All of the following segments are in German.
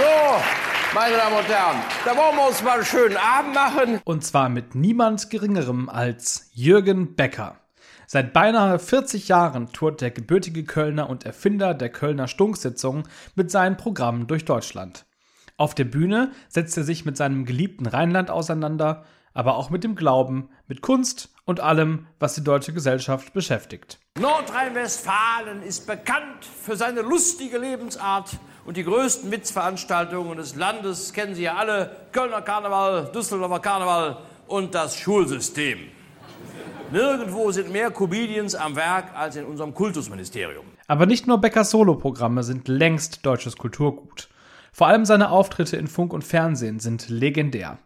So, meine Damen und Herren, da wollen wir uns mal einen schönen Abend machen. Und zwar mit niemand Geringerem als Jürgen Becker. Seit beinahe 40 Jahren tourt der gebürtige Kölner und Erfinder der Kölner Stunksitzung mit seinen Programmen durch Deutschland. Auf der Bühne setzt er sich mit seinem geliebten Rheinland auseinander, aber auch mit dem Glauben, mit Kunst und allem, was die deutsche Gesellschaft beschäftigt. Nordrhein-Westfalen ist bekannt für seine lustige Lebensart und die größten Witzveranstaltungen des Landes kennen Sie ja alle. Kölner Karneval, Düsseldorfer Karneval und das Schulsystem. Nirgendwo sind mehr Comedians am Werk als in unserem Kultusministerium. Aber nicht nur Beckers Soloprogramme sind längst deutsches Kulturgut. Vor allem seine Auftritte in Funk und Fernsehen sind legendär.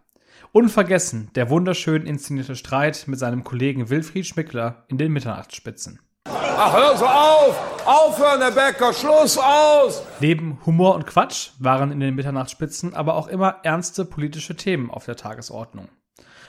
Unvergessen der wunderschön inszenierte Streit mit seinem Kollegen Wilfried Schmickler in den Mitternachtsspitzen. Ach, hör so auf! Aufhören, Herr Becker, Schluss aus! Neben Humor und Quatsch waren in den Mitternachtsspitzen aber auch immer ernste politische Themen auf der Tagesordnung.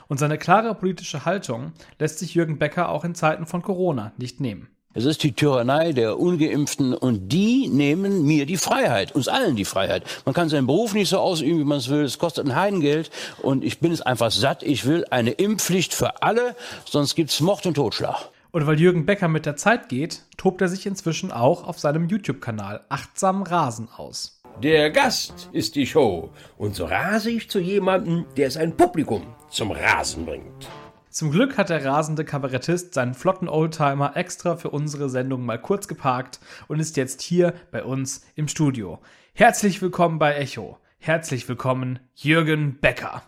Und seine klare politische Haltung lässt sich Jürgen Becker auch in Zeiten von Corona nicht nehmen. Es ist die Tyrannei der Ungeimpften und die nehmen mir die Freiheit, uns allen die Freiheit. Man kann seinen Beruf nicht so ausüben, wie man es will. Es kostet ein Heidengeld und ich bin es einfach satt. Ich will eine Impfpflicht für alle, sonst gibt's Mord und Totschlag. Und weil Jürgen Becker mit der Zeit geht, tobt er sich inzwischen auch auf seinem YouTube-Kanal Achtsam Rasen aus. Der Gast ist die Show und so rase ich zu jemandem, der sein Publikum zum Rasen bringt. Zum Glück hat der rasende Kabarettist seinen flotten Oldtimer extra für unsere Sendung mal kurz geparkt und ist jetzt hier bei uns im Studio. Herzlich willkommen bei Echo. Herzlich willkommen, Jürgen Becker.